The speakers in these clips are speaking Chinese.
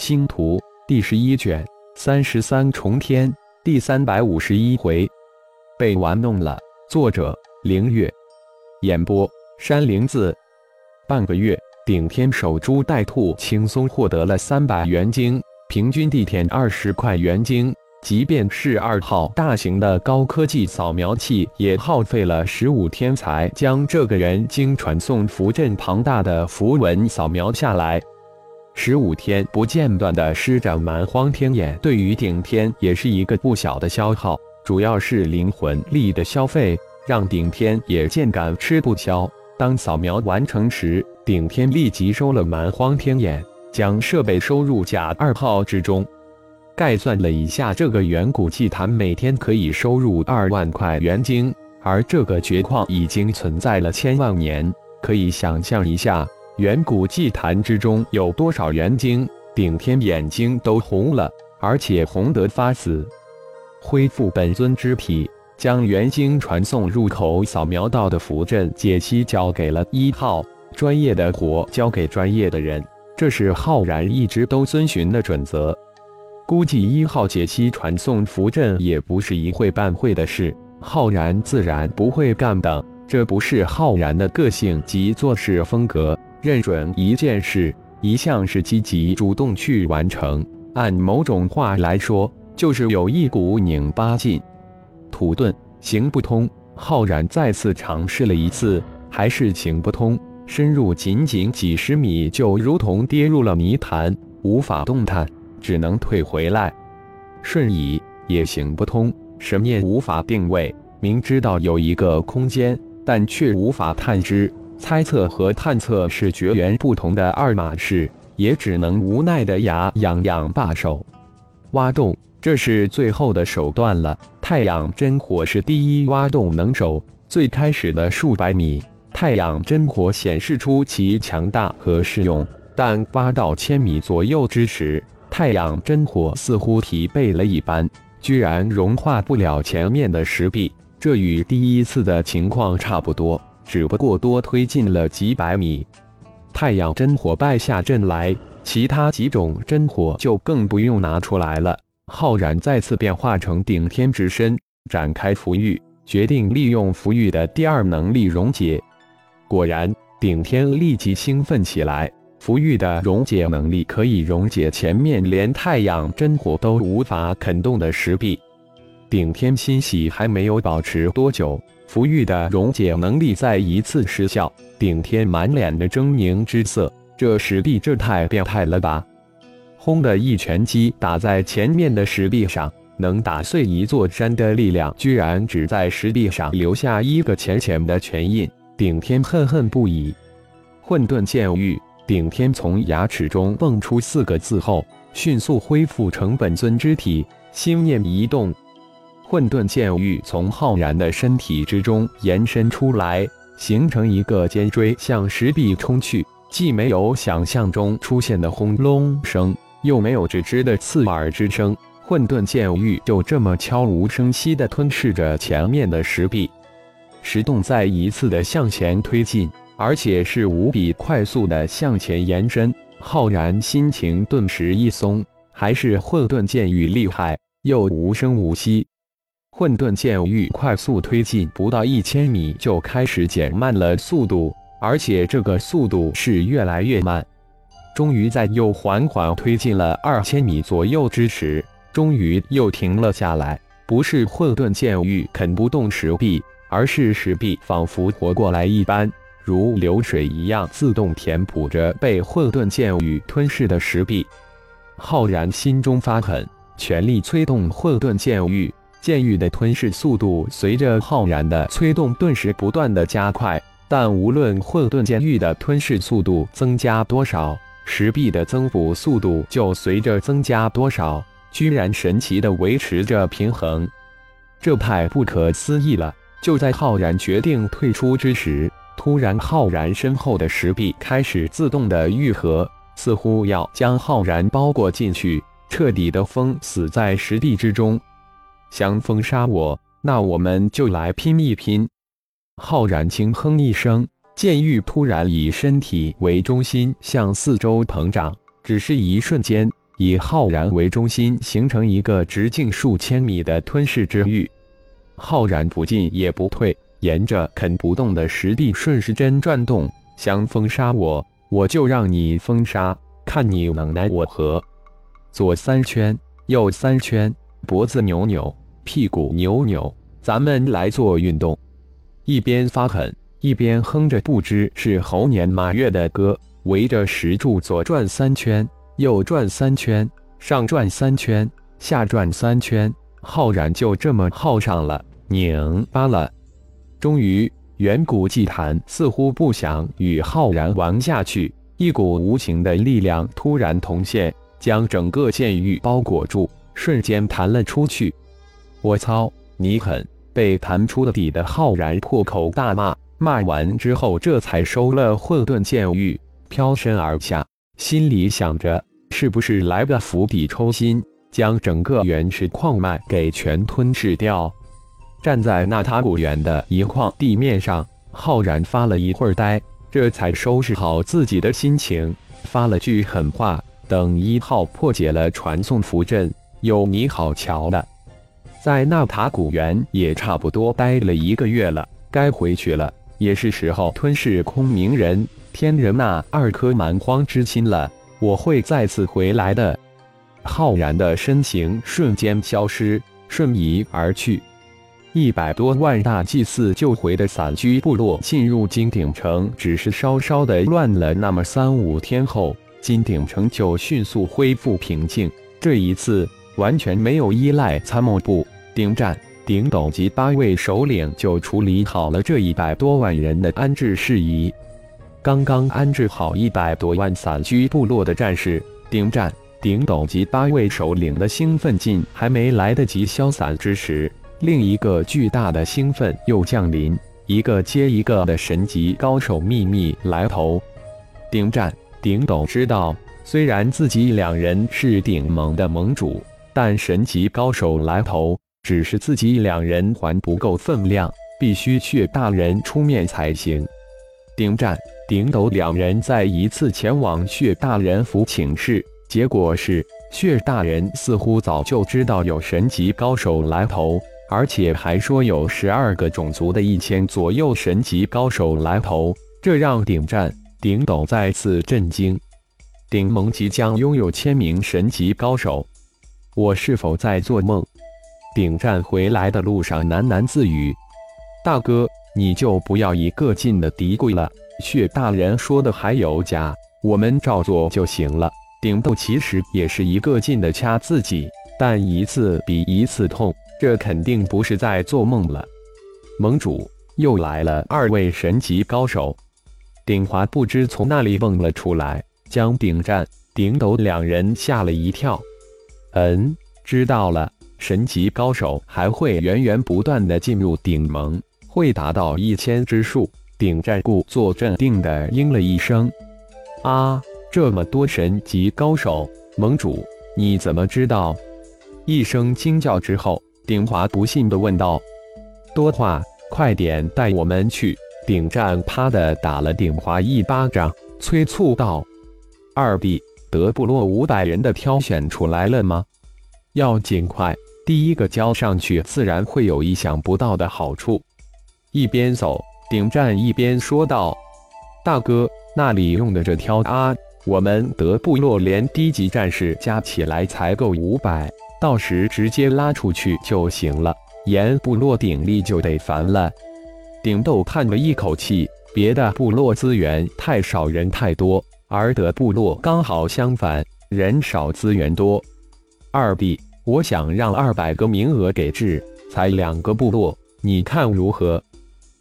星图第十一卷三十三重天第三百五十一回，被玩弄了。作者：凌月，演播：山灵子。半个月，顶天守株待兔轻松获得了三百元晶，平均地点二十块元晶。即便是二号大型的高科技扫描器，也耗费了十五天才将这个人经传送符阵庞大的符文扫描下来。十五天不间断的施展蛮荒天眼，对于顶天也是一个不小的消耗，主要是灵魂力的消费，让顶天也渐感吃不消。当扫描完成时，顶天立即收了蛮荒天眼，将设备收入甲二号之中。概算了一下，这个远古祭坛每天可以收入二万块元晶，而这个绝矿已经存在了千万年，可以想象一下。远古祭坛之中有多少元晶？顶天眼睛都红了，而且红得发紫。恢复本尊之体，将元晶传送入口扫描到的符阵解析交给了一号，专业的活交给专业的人，这是浩然一直都遵循的准则。估计一号解析传送符阵也不是一会半会的事，浩然自然不会干的，这不是浩然的个性及做事风格。认准一件事，一向是积极主动去完成。按某种话来说，就是有一股拧巴劲。土遁行不通，浩然再次尝试了一次，还是行不通。深入仅仅几十米，就如同跌入了泥潭，无法动弹，只能退回来。瞬移也行不通，神念无法定位，明知道有一个空间，但却无法探知。猜测和探测是绝缘不同的二码事，也只能无奈的牙痒痒罢手。挖洞，这是最后的手段了。太阳真火是第一挖洞能手。最开始的数百米，太阳真火显示出其强大和适用，但挖到千米左右之时，太阳真火似乎疲惫了一般，居然融化不了前面的石壁。这与第一次的情况差不多。只不过多推进了几百米，太阳真火败下阵来，其他几种真火就更不用拿出来了。浩然再次变化成顶天之身，展开符玉，决定利用符玉的第二能力溶解。果然，顶天立即兴奋起来，符玉的溶解能力可以溶解前面连太阳真火都无法啃动的石壁。顶天欣喜还没有保持多久。符玉的溶解能力再一次失效，顶天满脸的狰狞之色。这石壁这太变态了吧！轰的一拳击打在前面的石壁上，能打碎一座山的力量，居然只在石壁上留下一个浅浅的拳印。顶天恨恨不已。混沌剑域，顶天从牙齿中蹦出四个字后，迅速恢复成本尊之体，心念一动。混沌剑域从浩然的身体之中延伸出来，形成一个尖锥，向石壁冲去。既没有想象中出现的轰隆声，又没有吱吱的刺耳之声，混沌剑域就这么悄无声息地吞噬着前面的石壁。石洞再一次的向前推进，而且是无比快速的向前延伸。浩然心情顿时一松，还是混沌剑域厉害，又无声无息。混沌剑域快速推进，不到一千米就开始减慢了速度，而且这个速度是越来越慢。终于在又缓缓推进了二千米左右之时，终于又停了下来。不是混沌剑域啃不动石壁，而是石壁仿佛活过来一般，如流水一样自动填补着被混沌剑域吞噬的石壁。浩然心中发狠，全力催动混沌剑域。剑域的吞噬速度随着浩然的催动，顿时不断的加快。但无论混沌剑域的吞噬速度增加多少，石壁的增补速度就随着增加多少，居然神奇的维持着平衡。这太不可思议了！就在浩然决定退出之时，突然浩然身后的石壁开始自动的愈合，似乎要将浩然包裹进去，彻底的封死在石壁之中。想封杀我，那我们就来拼一拼！浩然轻哼一声，剑玉突然以身体为中心向四周膨胀，只是一瞬间，以浩然为中心，形成一个直径数千米的吞噬之域。浩然不进也不退，沿着啃不动的石壁顺时针转动，想封杀我，我就让你封杀，看你能奈我何。左三圈，右三圈，脖子扭扭，屁股扭扭，咱们来做运动。一边发狠，一边哼着不知是猴年马月的歌，围着石柱左转三圈。右转三圈，上转三圈，下转三圈，浩然就这么耗上了，拧巴了。终于，远古祭坛似乎不想与浩然玩下去，一股无形的力量突然同现，将整个剑域包裹住，瞬间弹了出去。我操，你狠！被弹出了底的浩然破口大骂，骂完之后，这才收了混沌剑玉，飘身而下，心里想着。是不是来个釜底抽薪，将整个原始矿脉给全吞噬掉？站在纳塔古园的一矿地面上，浩然发了一会儿呆，这才收拾好自己的心情，发了句狠话：“等一号破解了传送符阵，有你好瞧的。”在纳塔古园也差不多待了一个月了，该回去了，也是时候吞噬空明人、天人那二颗蛮荒之心了。我会再次回来的。浩然的身形瞬间消失，瞬移而去。一百多万大祭司救回的散居部落进入金鼎城，只是稍稍的乱了那么三五天后，金鼎城就迅速恢复平静。这一次完全没有依赖参谋部、顶战、顶斗及八位首领就处理好了这一百多万人的安置事宜。刚刚安置好一百多万散居部落的战士，顶战、顶斗及八位首领的兴奋劲还没来得及消散之时，另一个巨大的兴奋又降临。一个接一个的神级高手秘密来头。顶战、顶斗知道，虽然自己两人是顶盟的盟主，但神级高手来头，只是自己两人还不够分量，必须血大人出面才行。顶战。顶斗两人再一次前往血大人府请示，结果是血大人似乎早就知道有神级高手来头，而且还说有十二个种族的一千左右神级高手来头，这让顶战、顶斗再次震惊。顶盟即将拥有千名神级高手，我是否在做梦？顶战回来的路上喃喃自语：“大哥，你就不要一个劲的嘀咕了。”血大人说的还有假，我们照做就行了。顶斗其实也是一个劲的掐自己，但一次比一次痛，这肯定不是在做梦了。盟主又来了二位神级高手，顶华不知从哪里蹦了出来，将顶战、顶斗两人吓了一跳。嗯，知道了，神级高手还会源源不断的进入顶盟，会达到一千之数。顶战故作镇定的应了一声：“啊，这么多神级高手，盟主你怎么知道？”一声惊叫之后，顶华不信的问道：“多话，快点带我们去！”顶战啪的打了顶华一巴掌，催促道：“二弟，德部落五百人的挑选出来了吗？要尽快，第一个交上去，自然会有意想不到的好处。”一边走。顶战一边说道：“大哥，那里用的这挑啊？我们德部落连低级战士加起来才够五百，到时直接拉出去就行了。沿部落鼎力就得烦了。”顶斗叹了一口气：“别的部落资源太少，人太多，而德部落刚好相反，人少资源多。二弟，我想让二百个名额给治，才两个部落，你看如何？”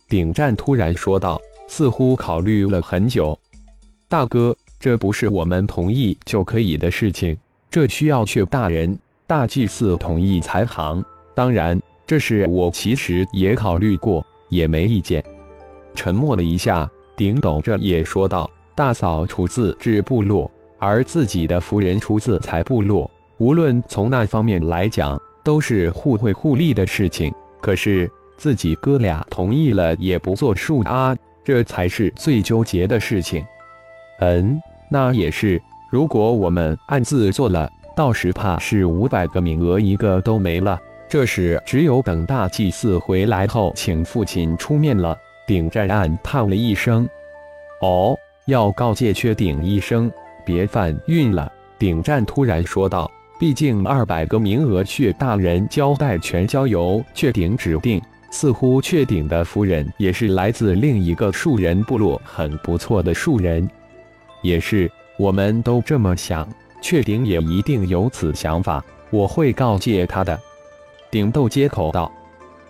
顶战突然说道，似乎考虑了很久。大哥，这不是我们同意就可以的事情，这需要去大人、大祭司同意才行。当然，这事我其实也考虑过，也没意见。沉默了一下，顶斗这也说道：“大嫂出自治部落，而自己的夫人出自财部落，无论从那方面来讲，都是互惠互利的事情。可是……”自己哥俩同意了也不作数啊，这才是最纠结的事情。嗯，那也是。如果我们暗自做了，到时怕是五百个名额一个都没了。这时只有等大祭司回来后，请父亲出面了。顶战暗叹了一声：“哦，要告诫薛顶一声，别犯晕了。”顶战突然说道：“毕竟二百个名额，薛大人交代全交由薛顶指定。似乎薛顶的夫人也是来自另一个树人部落，很不错的树人。也是，我们都这么想。雀顶也一定有此想法，我会告诫他的。”顶斗接口道：“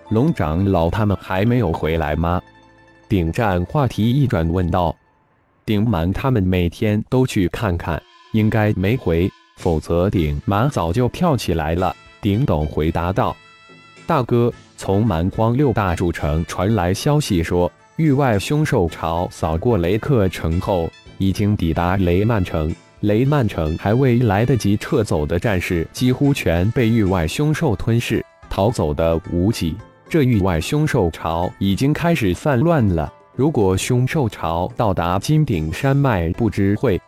龙长老他们还没有回来吗？”顶战话题一转问道：“顶满他们每天都去看看，应该没回，否则顶满早就跳起来了。”顶董回答道：“大哥，从蛮荒六大主城传来消息说，域外凶兽潮扫过雷克城后，已经抵达雷曼城。雷曼城还未来得及撤走的战士，几乎全被域外凶兽吞噬。”逃走的无几，这域外凶兽潮已经开始泛乱了。如果凶兽潮到达金顶山脉，不知会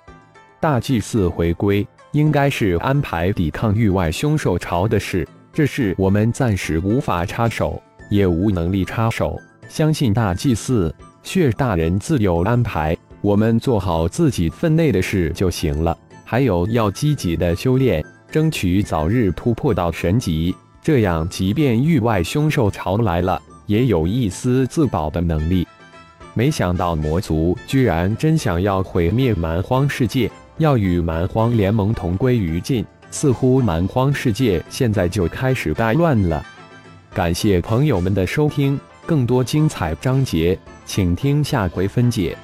大祭司回归，应该是安排抵抗域外凶兽潮的事。这事我们暂时无法插手，也无能力插手。相信大祭司血大人自有安排，我们做好自己分内的事就行了。还有要积极的修炼，争取早日突破到神级。这样，即便域外凶兽潮来了，也有一丝自保的能力。没想到魔族居然真想要毁灭蛮荒世界，要与蛮荒联盟同归于尽。似乎蛮荒世界现在就开始大乱了。感谢朋友们的收听，更多精彩章节，请听下回分解。